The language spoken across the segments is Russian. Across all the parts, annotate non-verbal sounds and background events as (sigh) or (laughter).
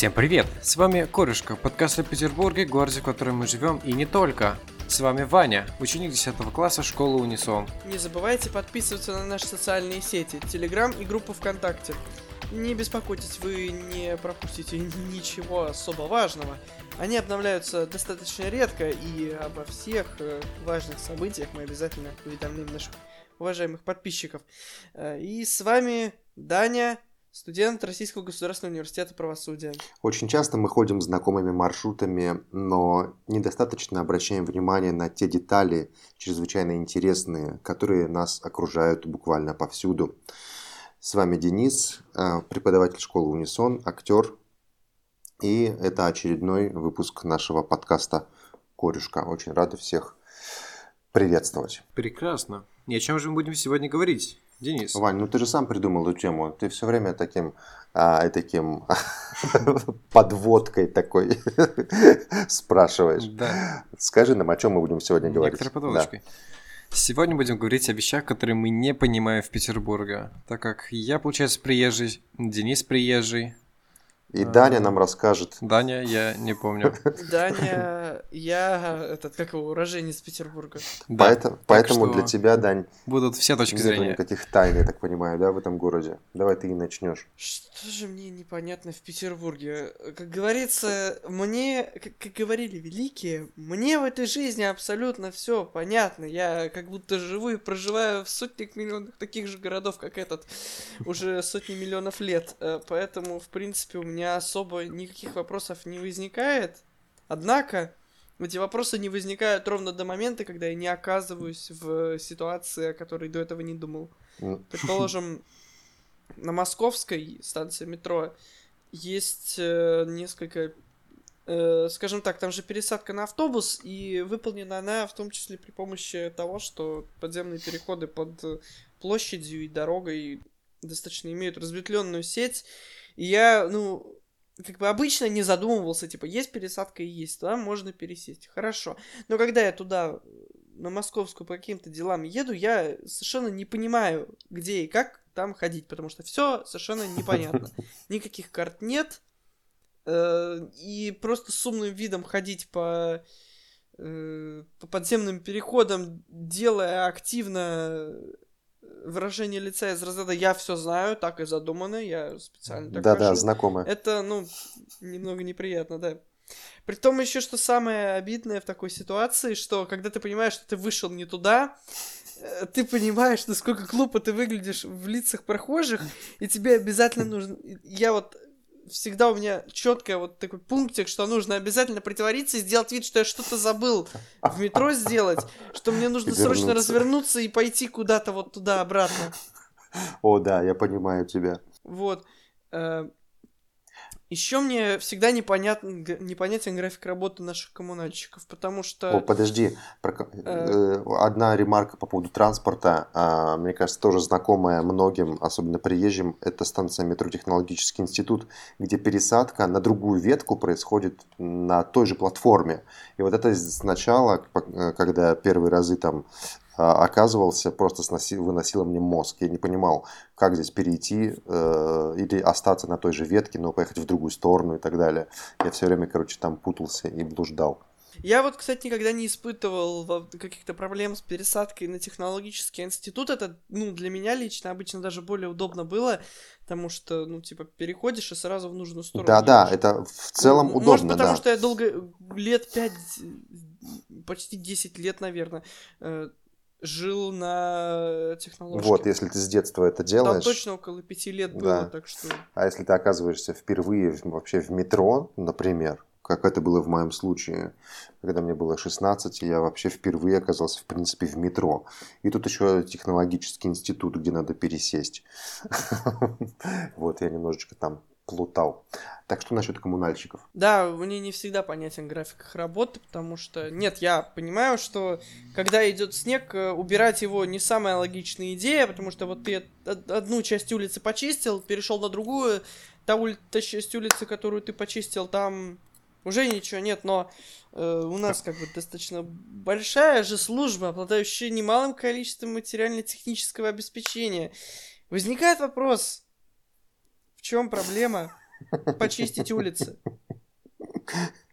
Всем привет! С вами Корешка, подкаст о Петербурге, городе, в котором мы живем, и не только. С вами Ваня, ученик 10 класса школы Унисон. Не забывайте подписываться на наши социальные сети, Телеграм и группу ВКонтакте. Не беспокойтесь, вы не пропустите (laughs) ничего особо важного. Они обновляются достаточно редко, и обо всех э, важных событиях мы обязательно уведомим наших уважаемых подписчиков. Э, и с вами Даня, студент Российского государственного университета правосудия. Очень часто мы ходим знакомыми маршрутами, но недостаточно обращаем внимание на те детали, чрезвычайно интересные, которые нас окружают буквально повсюду. С вами Денис, э, преподаватель школы Унисон, актер, и это очередной выпуск нашего подкаста «Корюшка». Очень рады всех приветствовать. Прекрасно. И о чем же мы будем сегодня говорить? Денис. Вань, ну ты же сам придумал эту тему. Ты все время таким, а, таким (laughs) подводкой такой (laughs) спрашиваешь. Да. Скажи нам, о чем мы будем сегодня говорить. Некоторой подводочкой. Сегодня будем говорить о вещах, которые мы не понимаем в Петербурге, так как я, получается, приезжий, Денис приезжий, И Даня нам расскажет. Даня, я не помню. (laughs) Даня, я этот, как его, уроженец Петербурга. Да, Поэтому, поэтому для тебя, Дань, Будут все точки нет зрения. никаких тайн, я так понимаю, да, в этом городе. Давай ты и начнешь. Что же мне непонятно в Петербурге? Как говорится, мне, как, как говорили великие, мне в этой жизни абсолютно все понятно. Я как будто живу и проживаю в сотнях миллионах таких же городов, как этот, уже сотни миллионов лет. Э, Поэтому, в принципе, у меня особо никаких вопросов не возникает. Однако, эти вопросы не возникают ровно до момента, когда я не оказываюсь в ситуации, о которой до этого не думал. М, Предположим, на московской станции метро есть э, несколько, э, скажем так, там же пересадка на автобус, и выполнена она в том числе при помощи того, что подземные переходы под площадью и дорогой достаточно имеют разветвленную сеть. И я, ну, как бы обычно не задумывался, типа, есть пересадка и есть, туда можно пересесть. Хорошо. Но когда я туда, на московскую по каким-то делам еду, я совершенно не понимаю, где и как там ходить, потому что все совершенно непонятно. (laughs) Никаких карт нет. э, И просто с умным видом ходить по, э, по подземным переходам, делая активно выражение лица из разряда «я все знаю», так и задумано, я специально так Да-да, хожу. знакомая. Это, ну, немного неприятно, да. При том еще, что самое обидное в такой ситуации, что когда ты понимаешь, что ты вышел не туда, э, ты понимаешь, насколько глупо ты выглядишь в лицах прохожих, и тебе обязательно нужно... Я вот всегда у меня четко вот такой пунктик, что нужно обязательно притвориться и сделать вид, что я что-то забыл в метро сделать, что мне нужно И срочно вернуться. развернуться и пойти куда-то вот туда-обратно. О, да, я понимаю тебя. Вот. Еще мне всегда непонятен, непонятен график работы наших коммунальщиков, потому что... О, подожди. Про ко- э, Одна ремарка по поводу транспорта. а, Мне кажется, тоже знакомая многим, особенно приезжим. Это станция метро Технологический институт, где пересадка на другую ветку происходит на той же платформе. И вот это сначала, э, когда первые разы там оказывался, просто сноси- выносило мне мозг. Я не понимал, как здесь перейти э, или остаться на той же ветке, но поехать в другую сторону и так далее. Я все время, короче, там путался и блуждал. Я вот, кстати, никогда не испытывал каких-то проблем с пересадкой на технологический институт. Это, ну, для меня лично обычно даже более удобно было, потому что, ну, типа, переходишь и сразу в нужную сторону Да, да, едешь. это в целом Ну, удобно, Может, потому да. что я долго, лет пять, почти 10 лет, наверное, э, жил на технологии. Вот, если ты с детства это Там делаешь, точно около пяти лет было, Да. так что... а если ты оказываешься впервые вообще в метро, например, как это было в моем случае, когда мне было 16, я вообще впервые оказался, в принципе, в метро. И тут еще технологический институт, где надо пересесть. (laughs) Вот, я немножечко там плутал. Так что насчет коммунальщиков? Да, мне не всегда понятен график их работы, потому что, нет, я понимаю, что когда идет снег, э, убирать его не самая логичная идея, потому что вот ты од- одну часть улицы почистил, перешел на другую, та, ули- та часть улицы, которую ты почистил, там уже ничего нет, но э, у нас как бы достаточно большая же служба, обладающая немалым количеством материально-технического обеспечения. Возникает вопрос, в чем проблема? почистить улицы.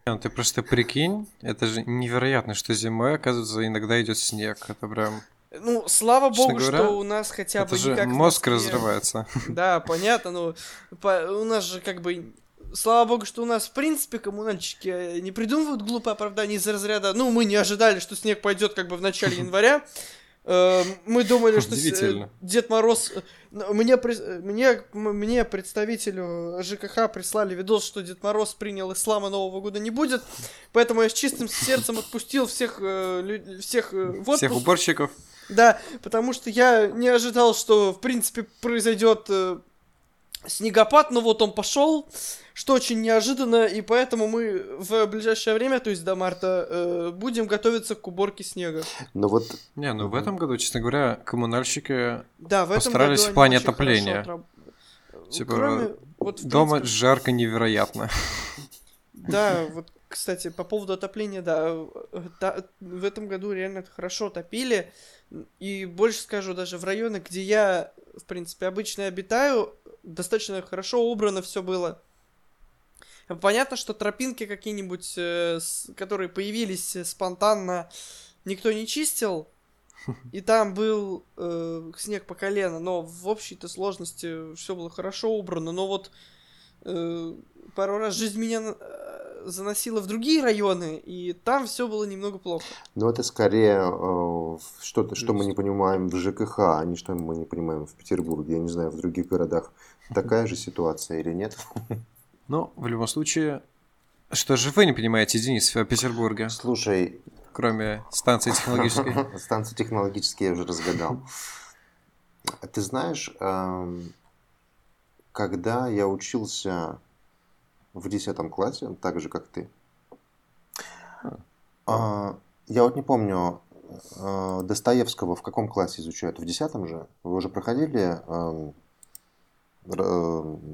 Ну, ты просто прикинь, это же невероятно, что зимой, оказывается, иногда идет снег. Это прям... Ну, слава Честно богу, говоря, что у нас хотя бы же никак мозг разрывается. (laughs) Да, понятно, но по- у нас же как бы... Слава богу, что у нас, в принципе, коммунальщики э, не придумывают глупые оправдания из разряда. Ну, мы не ожидали, что снег пойдет как бы в начале (laughs) января. Э, Мы думали, что э. Дед Мороз... э, Мне, мне, мне, представителю ЖКХ, прислали видос, что Дед Мороз принял ислама Нового года не будет. Поэтому я с чистым сердцем отпустил всех, э, всех в Всех уборщиков. Да, потому что я не ожидал, что в принципе произойдет снегопад, но вот он пошел, что очень неожиданно, и поэтому мы в ближайшее время, то есть до марта, э, будем готовиться к уборке снега. Но вот Не, ну в этом году, честно говоря, коммунальщики Да, в этом Постарались году в плане отопления. хорошо отраб- Типа, Кроме, вот, в дома принципе, жарко невероятно. Да, вот, кстати, по поводу отопления, да, та- в этом году реально хорошо топили. И больше скажу, даже в районах, где я, в принципе, обычно обитаю, достаточно хорошо убрано все было. Понятно, что тропинки какие-нибудь, э, которые появились э, спонтанно, никто не чистил. (laughs) И там был э, снег по колено, но в общей-то сложности все было хорошо убрано. Но вот э, пару раз жизнь меня заносила в другие районы, и там все было немного плохо. Ну, это скорее э, что-то, что мы не понимаем в ЖКХ, а не что мы не понимаем в Петербурге. Я не знаю, в других городах (laughs) такая же ситуация или нет. (laughs) Ну, в любом случае, что же вы не понимаете, Денис, в Петербурге, Слушай, кроме станции технологической? (laughs) станции технологические я уже разгадал. Ты знаешь, эм, когда я учился в 10 классе, так же, как ты, а, я вот не помню, э, Достоевского в каком классе изучают? В 10 же? Вы уже проходили э,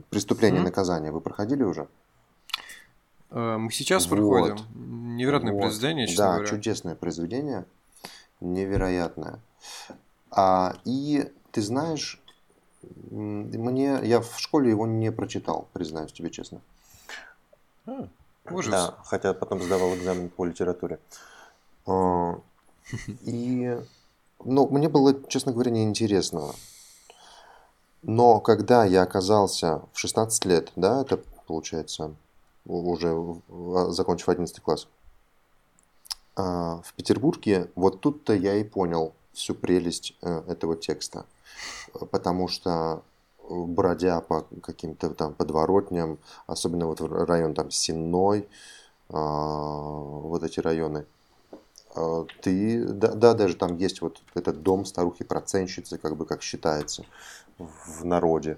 преступление и наказание? Вы проходили уже? Э, Мы сейчас Вот. проходим. Невероятное Вот. произведение, честно Да, говоря. чудесное произведение, невероятное. А, и ты знаешь, мне я в школе его не прочитал, признаюсь тебе честно. А, ужас. Да, хотя потом сдавал экзамен по литературе. А, (laughs) И, ну, мне было, честно говоря, неинтересно. Но когда я оказался в 16 лет, да, это получается уже в- закончив 11 класс, а, в Петербурге, вот тут-то я и понял всю прелесть э, этого текста. Потому что э, бродя по каким-то там подворотням, особенно вот в район там Сенной, а, вот эти районы, а, ты, да, да, даже там есть вот этот дом старухи-проценщицы, как бы как считается в народе.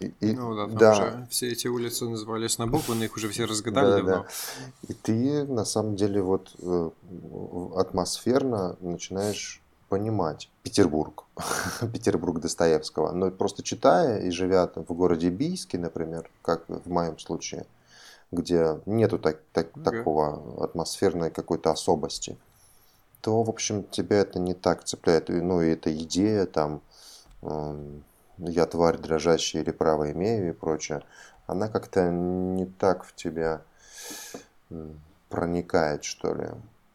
И- и- Ну да, там да, уже все эти улицы назывались на буквы, но их уже все разгадали Да-да-да. давно. И ты на самом деле вот э, атмосферно начинаешь понимать Петербург, (laughs) Петербург Достоевского. Но просто читая и живя там в городе Бийске, например, как в моем случае, где нету так, так- Ага. такого атмосферной какой-то особости, то, в общем, тебя это не так цепляет. Ну, и эта идея там эм, «я тварь дрожащая или право имею» и прочее, она как-то не так в тебя проникает, что ли.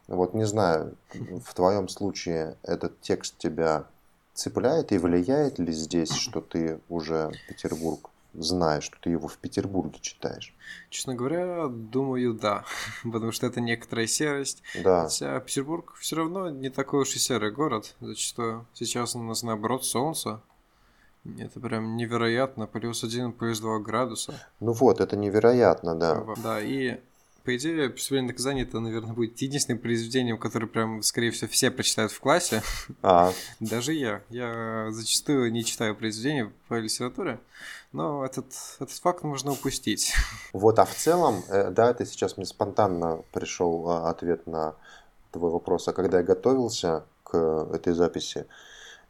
Вот не знаю, в твоем случае этот текст тебя цепляет и влияет ли здесь, что ты уже Петербург знаешь, что ты его в Петербурге читаешь? Честно говоря, думаю, да. (laughs) Потому что это некоторая серость. Да, Хотя Петербург все равно не такой уж и серый город. Зачастую сейчас у нас наоборот солнце. Это прям невероятно. Плюс один, плюс два градуса. ну вот, это невероятно, да. Да, и по идее, «Преступление наказание» это, наверное, будет единственным произведением, которое прям, скорее всего, все прочитают в классе. А, (laughs) Даже я. Я зачастую не читаю произведения по литературе, но этот, этот факт можно упустить. (laughs) Вот, а в целом, э, да, это сейчас мне спонтанно пришел а, ответ на твой вопрос. А когда я готовился к этой записи,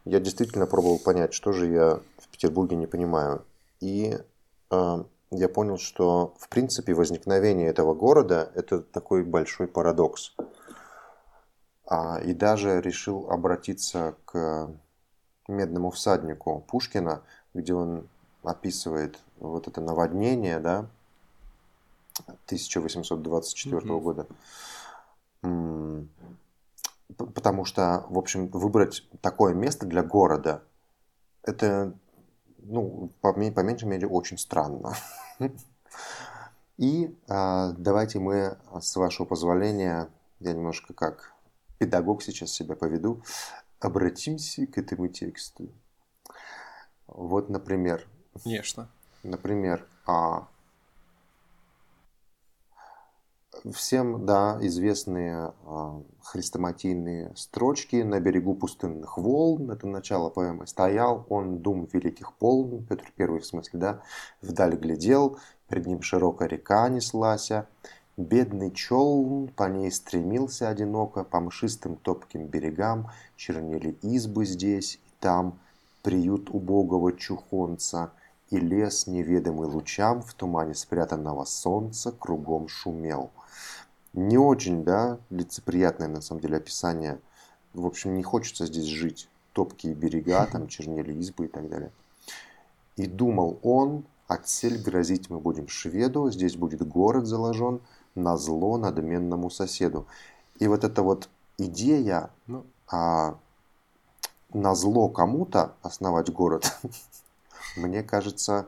я действительно пробовал понять, что же я в Петербурге не понимаю. И э, я понял, что, в принципе, возникновение этого города – это такой большой парадокс. А, и даже решил обратиться к «Медному всаднику» Пушкина, где он описывает вот это наводнение, да, 1824 Мгм. года. Потому что, в общем, выбрать такое место для города, это, ну, по, по меньшей мере, очень странно. И а, давайте мы, а, с вашего позволения, я немножко как педагог сейчас себя поведу, обратимся к этому тексту. Вот, например, Конечно. Например, а, всем, да, известные а, хрестоматийные строчки «На берегу пустынных волн» — это начало поэмы. «Стоял он, дум великих полн», Петр Первый в смысле, да, «Вдаль глядел, пред ним широкая река неслася, бедный челн по ней стремился одиноко, по мшистым топким берегам чернели избы здесь и там, приют убогого чухонца — и лес, неведомый лучам, в тумане спрятанного солнца, кругом шумел. Не очень, да, лицеприятное на самом деле описание. В общем, не хочется здесь жить. Топкие берега, там (laughs) чернели избы и так далее. И думал он, отсель грозить мы будем шведу, здесь будет город заложен на зло надменному соседу. И вот эта вот идея Ну, а, на зло кому-то основать город, (laughs) мне кажется,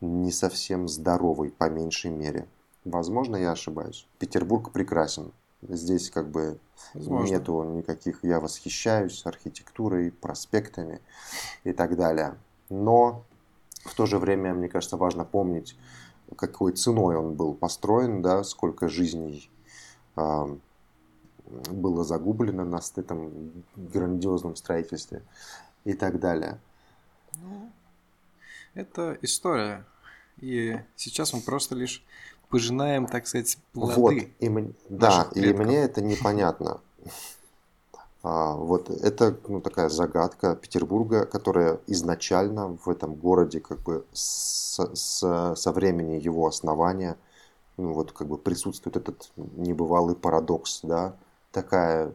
не совсем здоровый, по меньшей мере. Возможно, я ошибаюсь. Петербург прекрасен. Здесь как бы возможно. нету никаких... Я восхищаюсь архитектурой, проспектами и так далее. Но в то же время, мне кажется, важно помнить, какой ценой он был построен, да, сколько жизней а, было загублено на этом грандиозном строительстве и так далее. Ну, это история. И сейчас мы просто лишь пожинаем, так сказать, плоды. Вот, и мне- да, наших и предков. мне это непонятно. А, вот это ну, такая загадка Петербурга, которая изначально в этом городе как бы с- с- со времени его основания ну, вот как бы присутствует этот небывалый парадокс, да, такая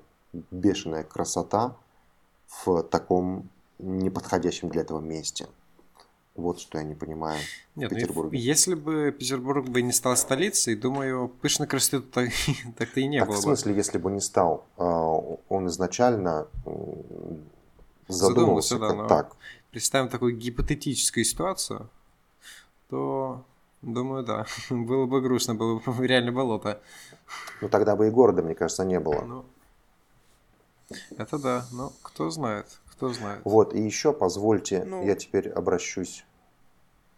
бешеная красота в таком неподходящем для этого месте. Вот что я не понимаю. Нет, ну, и Петербурге. если бы Петербург бы не стал столицей, думаю, пышной красоты так- (laughs) так-то и не так было в бы. смысле, если бы не стал, а, он изначально задумался да, как но- так. Представим такую гипотетическую ситуацию, то, думаю, да, (laughs) было бы грустно, было бы (laughs) реально болото. Ну тогда бы и города, мне кажется, не было. Ну, это да, но кто знает, кто знает. Вот, и еще позвольте, Ну. я теперь обращусь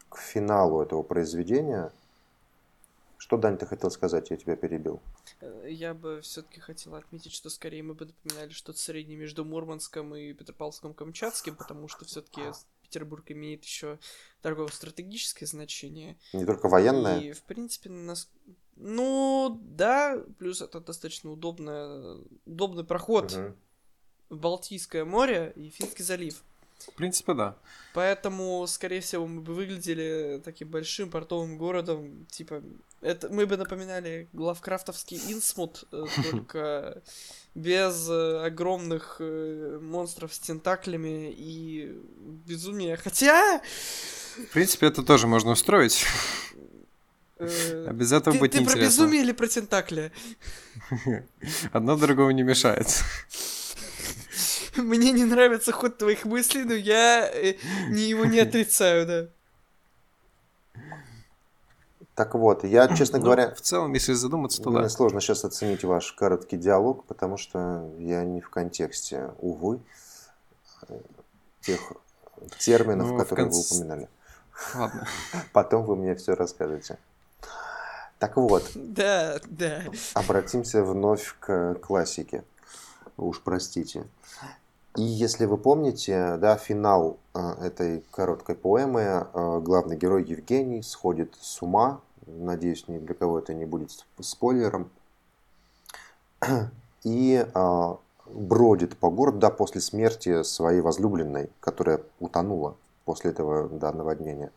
к финалу этого произведения. Что, Дань, ты хотел сказать? Я тебя перебил. Э, Я бы все-таки хотел отметить, что скорее мы бы напоминали что-то среднее между Мурманском и Петропавловском-Камчатским, потому что все-таки Петербург имеет еще торгово-стратегическое значение. Не только военное. И, в принципе, нас... Ну, да, плюс это достаточно удобно, удобный проход Мгм. Балтийское море и Финский залив. В принципе, да. Поэтому, скорее всего, мы бы выглядели таким большим портовым городом. Типа, это мы бы напоминали главкрафтовский Инсмут, э, (laughs) только без э, огромных э, монстров с тентаклями и безумия. Хотя... В принципе, это тоже можно устроить. А без этого ты, будет ты про неинтересно. безумие или про тентакли? (laughs) Одно другого не мешает. (laughs) Мне не нравится ход твоих мыслей, но я э, не его не отрицаю, да. Так вот, я, (clears throat) честно Ну, говоря, в целом, если задуматься, то мне да. сложно сейчас оценить ваш короткий диалог, потому что я не в контексте, увы, тех терминов, Ну, которые вы конц- упоминали. Ладно. (laughs) Потом вы мне все расскажете. Так вот, Да, да. обратимся вновь к классике. Уж простите. И если вы помните, да, финал э, этой короткой поэмы, э, главный герой Евгений сходит с ума. Надеюсь, ни для кого это не будет сп- спойлером. (clears throat) И э, бродит по городу, да, после смерти своей возлюбленной, которая утонула после этого да, наводнения.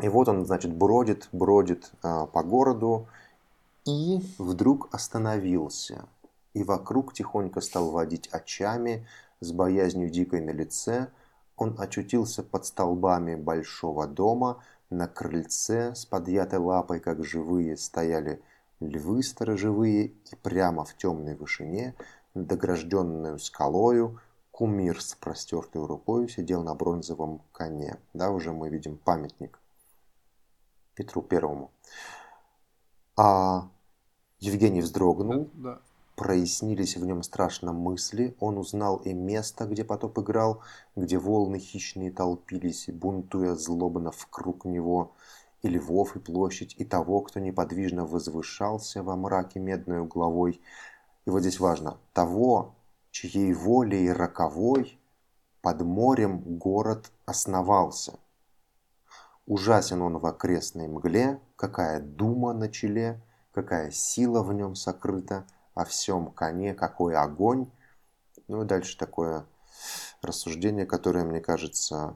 И вот он, значит, бродит, бродит а, по городу и вдруг остановился. И вокруг тихонько стал водить очами с боязнью дикой на лице. Он очутился под столбами большого дома, на крыльце с подъятой лапой, как живые, стояли львы сторожевые, и прямо в темной вышине, над огражденную скалою, кумир с простертой рукой сидел на бронзовом коне. Да, уже мы видим памятник Петру Первому. А Евгений вздрогнул, Да, да. Прояснились в нем страшно мысли, он узнал и место, где потоп играл, где волны хищные толпились, бунтуя злобно вкруг него, и львов, и площадь, и того, кто неподвижно возвышался во мраке медной угловой. И вот здесь важно, того, чьей волей роковой под морем город основался. Ужасен он в окрестной мгле, какая дума на челе, какая сила в нем сокрыта, о всем коне какой огонь. Ну и дальше такое рассуждение, которое, мне кажется,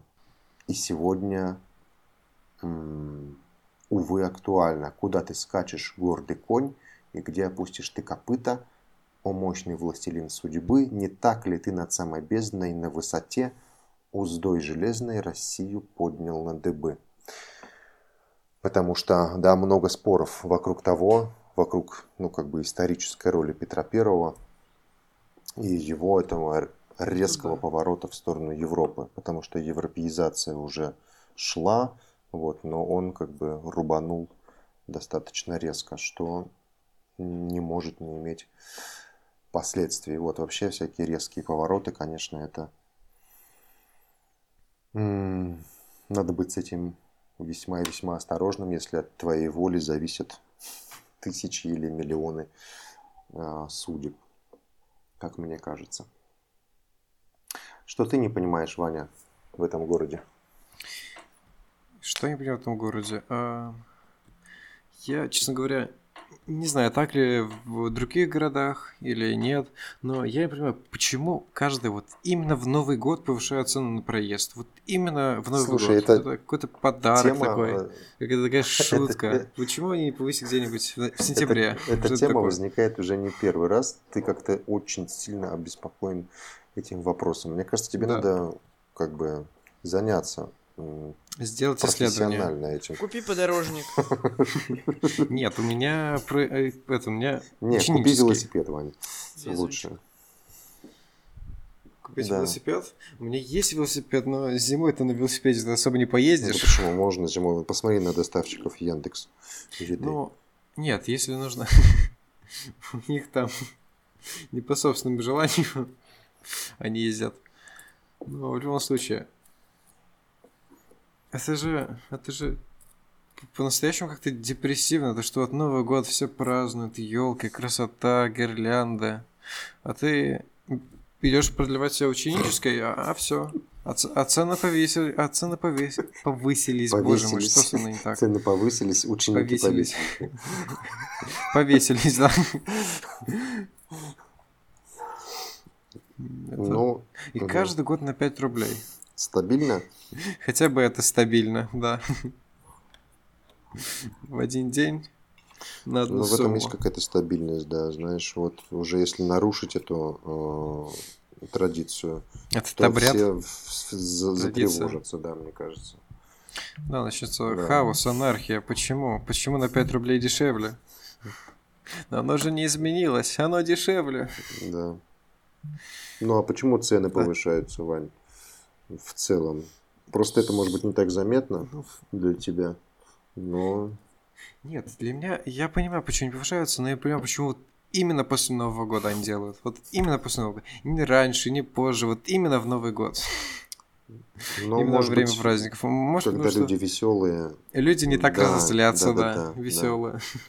и сегодня, увы, актуально. Куда ты скачешь, гордый конь, и где опустишь ты копыта, о мощный властелин судьбы, не так ли ты над самой бездной на высоте уздой железной Россию поднял на дыбы? Потому что, да, много споров вокруг того, вокруг, ну, как бы исторической роли Петра Первого и его этого резкого да. поворота в сторону Европы, потому что европеизация уже шла, вот, но он как бы рубанул достаточно резко, что не может не иметь последствий. Вот вообще всякие резкие повороты, конечно, это надо быть с этим весьма и весьма осторожным, если от твоей воли зависят тысячи или миллионы а, судеб, как мне кажется. Что ты не понимаешь, Ваня, в этом городе? Что я понимаю в этом городе? А, Я, честно говоря, не знаю, так ли в других городах или нет, но я не понимаю, почему каждый вот именно в Новый год повышают цену на проезд. Вот именно в Новый Слушай, год. это Это какой-то подарок Тема, такой. э, Какая-то такая (laughs) шутка. Почему они не повысят где-нибудь в (laughs) сентябре? Эта, тема возникает уже не первый раз. Ты как-то очень сильно обеспокоен этим вопросом. Мне кажется, тебе надо как бы заняться Сделать исследование. этим. Купи подорожник. (laughs) Нет, у меня э, это, у меня Не, купи велосипед. Везунчик. Лучше. Купить Да. велосипед? У меня есть велосипед, но зимой ты на велосипеде ты особо не Ну, поездишь. почему? Можно зимой. Посмотри на доставщиков Яндекс. Еды. Ну, нет, если нужно. (laughs) У них там не по собственному желанию (laughs) они ездят. Но в любом случае, это же, это же по-настоящему как-то депрессивно. То, что вот Новый год все празднуют, елки, красота, гирлянда. А ты идешь продлевать все ученической, а, все. А, а цены повесили, а цены повес- повысились. Боже мой, что со мной не так? Цены повысились, ученики Повесились. повесились. Повесились, да. Это- Ну, И каждый год на 5 рублей. Стабильно. Хотя бы это стабильно, да. В один день на одну Но Ну, в этом сумму. есть какая-то стабильность, да, знаешь, вот уже если нарушить эту э, традицию, Этот то обряд, все за- затревожатся, да, мне кажется. да, начнется Да. хаос, анархия. Почему? Почему на 5 рублей дешевле? Но оно же не изменилось, оно дешевле. Да. Ну а почему цены повышаются, Вань? В целом. Просто это может быть не так заметно Ну, для тебя. Но Нет, для меня, я понимаю, почему они повышаются, но я понимаю, почему вот именно после Нового года они делают. Вот именно после Нового года. Не раньше, не позже, вот именно в Новый год. (laughs) но именно во может время быть, праздников. Может, когда потому что люди веселые, люди не так Да, разозлятся, да, да-да-да, да. веселые. ну,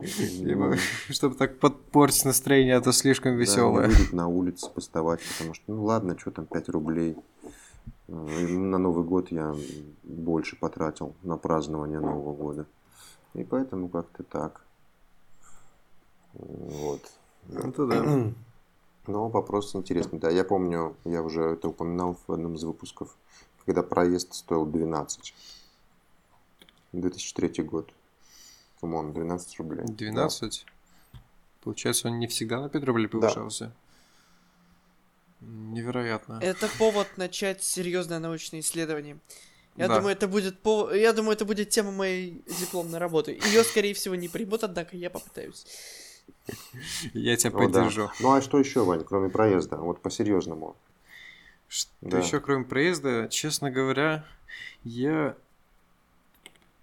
(laughs) (laughs) Чтобы так подпортить настроение, а то слишком веселое. выйдут на улицу поставать, потому что, ну ладно, что там 5 рублей. Э, На Новый год я больше потратил на празднование Нового года. И поэтому как-то так. Вот. Это да. (clears throat) Но вопрос интересный. Да, я помню, я уже это упоминал в одном из выпусков, когда проезд стоил 12. 2003 год. Come on, 12 рублей. 12. Получается, он не всегда на 5 рублей повышался. Невероятно. Это повод начать серьезное научное исследование. Я Да. думаю, это будет пов- я думаю, это будет тема моей дипломной работы. Ее, скорее всего, не примут, однако я попытаюсь. Я тебя О, да. поддержу. Ну а что еще, Вань, кроме проезда? Вот по-серьезному. Что Да. еще, кроме проезда, честно говоря, я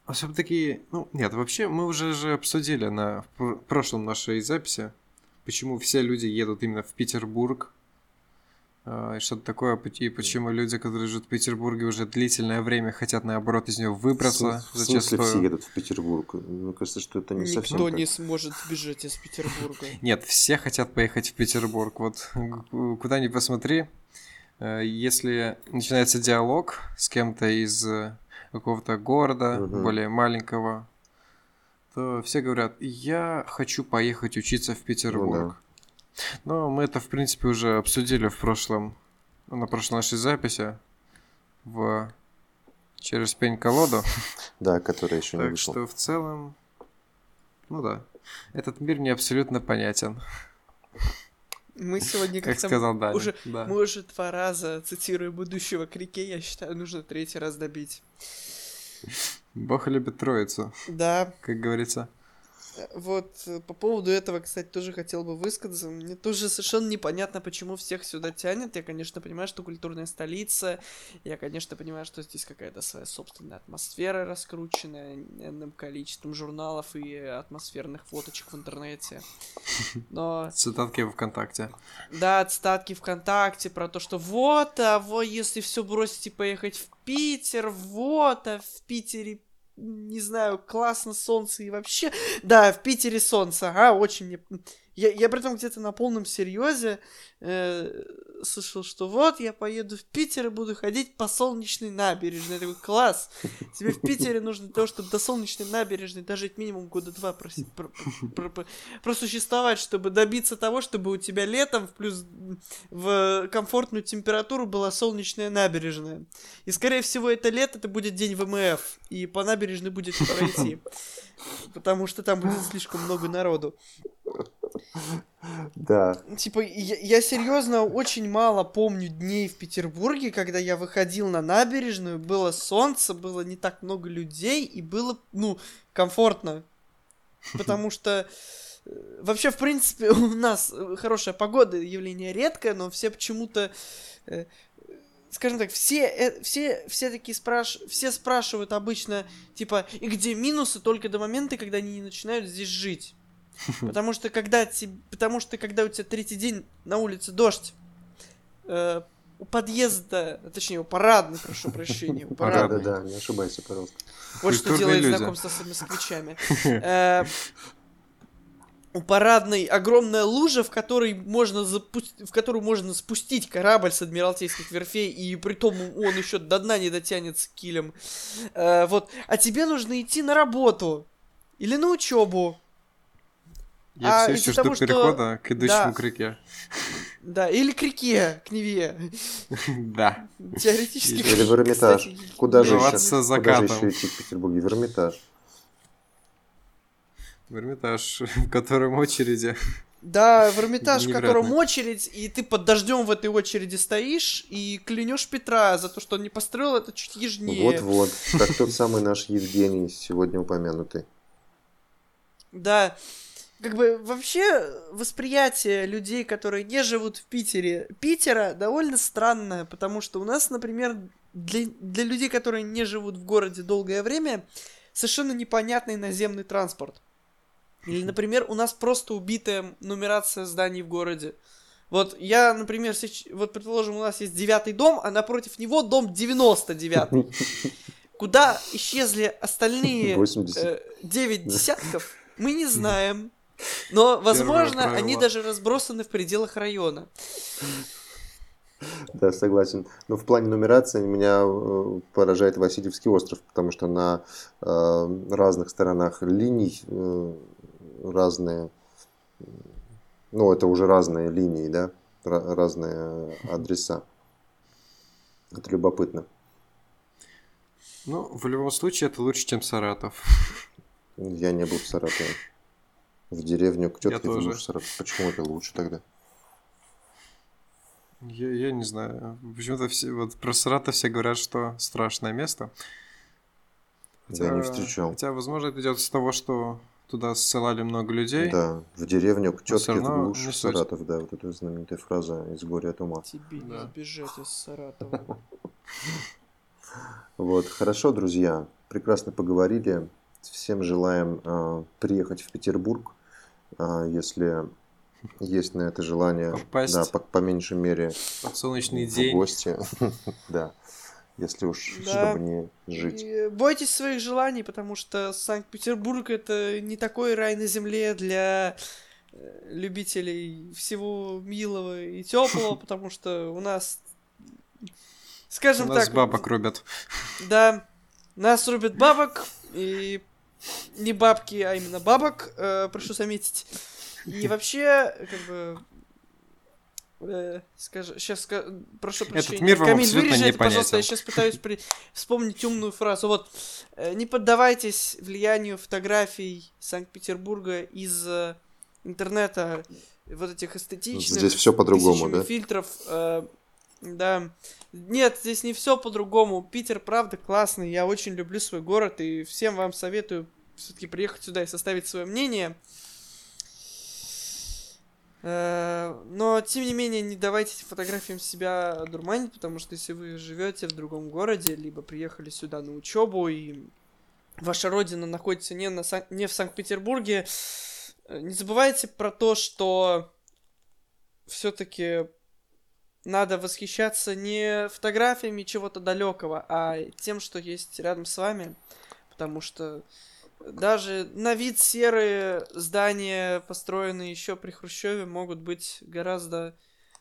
особо такие... Ну, нет, вообще, мы уже же обсудили на в пр- прошлом нашей записи, почему все люди едут именно в Петербург, а, и что-то такое, пот- и почему люди, которые живут в Петербурге уже длительное время, хотят, наоборот, из него выбраться В смысле все зачастую. едут в Петербург? Мне кажется, что это не Никто совсем так. не сможет сбежать из Петербурга. (laughs) Нет, все хотят поехать в Петербург. Вот куда ни посмотри, э, если начинается диалог с кем-то из какого-то города, Мгм. более маленького, то все говорят, я хочу поехать учиться в Петербург. Но мы это, в принципе, уже обсудили в прошлом, на прошлой нашей записи в через пень-колоду. (laughs) Да, который еще не Так вышел. что в целом, ну да, этот мир мне абсолютно понятен. Мы сегодня Как как-то... сказал Даня. уже- да. Мы уже два раза цитируя будущего Крике, я считаю, нужно третий раз добить. Бог любит троицу, Да, как говорится. Вот э, по поводу этого, кстати, тоже хотел бы высказаться. Мне тоже совершенно непонятно, почему всех сюда тянет. Я, конечно, понимаю, что культурная столица. Я, конечно, понимаю, что здесь какая-то своя собственная атмосфера раскрученная энным количеством журналов и атмосферных фоточек в интернете. Но Цитатки ВКонтакте. Да, отстатки ВКонтакте про то, что вот, а вот если все бросить и поехать в Питер, вот, а в Питере, не знаю, классно солнце и вообще... Да, в Питере солнце, ага, очень мне... Я, я при этом где-то на полном серьезе э, слышал, что вот, я поеду в Питер и буду ходить по солнечной набережной. Я такой, класс! Тебе в Питере нужно для того, чтобы до солнечной набережной дожить минимум года два проси- про- про- про- просуществовать, чтобы добиться того, чтобы у тебя летом в плюс в комфортную температуру была солнечная набережная. И, скорее всего, это лето, это будет день ВМФ, и по набережной будет пройти. Потому что там будет слишком много народу. (laughs) Да. Типа, я, я серьезно очень мало помню дней в Петербурге, когда я выходил на набережную, было солнце, было не так много людей, и было, ну, комфортно. (laughs) Потому что э, вообще, в принципе, (laughs) у нас э, хорошая погода, явление редкое, но все почему-то, э, скажем так, все, все, все такие спраш... все спрашивают обычно, типа, и где минусы только до момента, когда они не начинают здесь жить. (laughs) Потому что когда те- потому что когда у тебя третий день на улице дождь, э, у подъезда, точнее у парадной, прошу прощения, у (laughs) Да, парадной. да, да, не ошибайся, пожалуйста. Вот что делает знакомство с москвичами. Э, У парадной огромная лужа, в которой можно запу- в которую можно спустить корабль с адмиралтейских верфей, и при том он еще до дна не дотянется килем. Э, Вот. А тебе нужно идти на работу. Или на учебу. Я А все еще жду того, что- перехода к идущему Да. к реке. Да, или к реке, к Неве. Да. Теоретически. Или в Эрмитаж. Куда же Врываться еще? Куда же еще идти в Петербурге? В Эрмитаж. В Эрмитаж, (laughs) в котором очереди. Да, в Эрмитаж, в котором очередь, и ты под дождем в этой очереди стоишь и клянешь Петра за то, что он не построил это чуть южнее. Вот-вот. Как тот самый наш Евгений, сегодня упомянутый. Да. Как бы вообще восприятие людей, которые не живут в Питере, Питера довольно странное, потому что у нас, например, для, для людей, которые не живут в городе долгое время, совершенно непонятный наземный транспорт. Или, например, у нас просто убитая нумерация зданий в городе. Вот я, например, сеч- вот предположим, у нас есть девятый дом, а напротив него дом 99. Куда исчезли остальные 80. э, 9 десятков, мы не знаем. Но, возможно, они даже разбросаны в пределах района. Да, согласен. Но в плане нумерации меня э, поражает Васильевский остров, потому что на э, разных сторонах линий э, разные, ну, это уже разные линии, да, Ра- разные адреса. Это любопытно. Ну, в любом случае, это лучше, чем Саратов. Я не был в Саратове. В деревню к тетке в Саратов. Почему это лучше тогда? Я, я не знаю. Почему-то все, вот про Саратов все говорят, что страшное место. Я не встречал. Хотя, возможно, это идет с того, что туда ссылали много людей. Да, в деревню к тетке в равно глушь не. Саратов, да, вот эта знаменитая фраза из «Горя от ума». Тебе не Да. сбежать из Саратова. (laughs) Вот, хорошо, друзья, прекрасно поговорили. Всем желаем э, приехать в Петербург, если есть на это желание. Попасть. Да, по, по меньшей мере Под солнечный в день. гости. (laughs) Да, если уж Да. чтобы не жить. И бойтесь своих желаний, потому что Санкт-Петербург это не такой рай на земле для э, любителей всего милого и теплого, (laughs) потому что у нас, У скажем нас так, бабок рубят. да, нас рубят бабок и не бабки, а именно бабок, э, прошу заметить. И (laughs) вообще, как бы, э, скажи, сейчас прошу прощения. мир вам Камиль, вырежи это, пожалуйста, я сейчас пытаюсь при- вспомнить умную фразу. Вот, э, не поддавайтесь влиянию фотографий Санкт-Петербурга из э, интернета, вот этих эстетичных. Здесь всё по-другому, да? фильтров, э, да. Нет, здесь не все по-другому. Питер, правда, классный. Я очень люблю свой город и всем вам советую все-таки приехать сюда и составить свое мнение. Э, Но, тем не менее, не давайте фотографиям себя дурманить, потому что если вы живете в другом городе, либо приехали сюда на учебу, и ваша родина находится не, на Сан- не в Санкт-Петербурге, э, не забывайте про то, что все-таки надо восхищаться не фотографиями чего-то далекого, а тем, что есть рядом с вами. Потому что даже на вид серые здания, построенные еще при Хрущеве, могут быть гораздо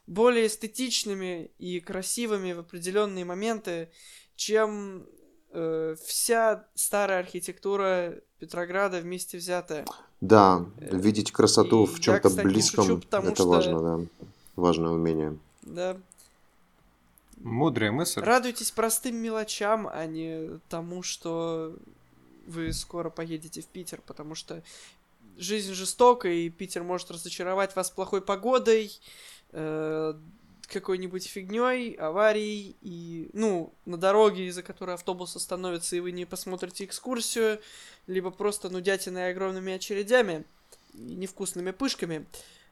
более эстетичными и красивыми в определенные моменты, чем э, вся старая архитектура Петрограда вместе взятая. Да, Э, видеть красоту и в чем-то близком, шучу, это что- важно, да. Важное умение. Да. Мудрая мысль. Радуйтесь простым мелочам, а не тому, что вы скоро поедете в Питер, потому что жизнь жестока, и Питер может разочаровать вас плохой погодой, э, какой-нибудь фигней, аварией, и, ну, на дороге, из-за которой автобус остановится, и вы не посмотрите экскурсию, либо просто нудятиной огромными очередями и невкусными пышками.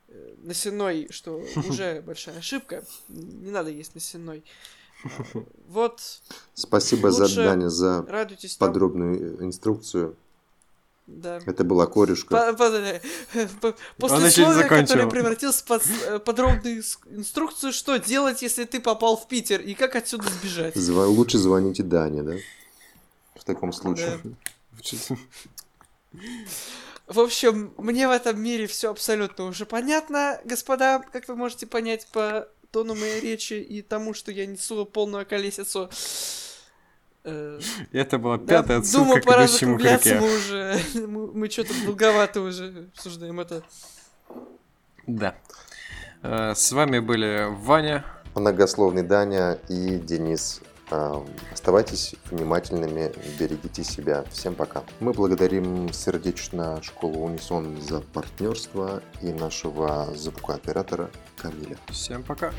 Э, Насенной, что (laughs) уже большая ошибка. Не надо есть насенной. Э, Вот, Спасибо за Даня за радуйтесь там. подробную инструкцию. Да. Это была корюшка. По- по- После которое закончил. превратилось в под- э, подробную инструкцию, что делать, если ты попал в Питер, и как отсюда сбежать. Лучше звоните Дане, да? В таком случае. Да. В общем, мне в этом мире все абсолютно уже понятно, господа, как вы можете понять по тону моей речи и тому, что я несу полную колесицу. Э, Это была пятая Думаю, отсылка к пора закругляться, мы уже... (laughs) Мы, что-то долговато уже обсуждаем это. Да. Э, С вами были Ваня. Многословный Даня и Денис. Эм, Оставайтесь внимательными, берегите себя. Всем пока. Мы благодарим сердечно школу Унисон за партнерство и нашего звукооператора Камиля. Всем пока.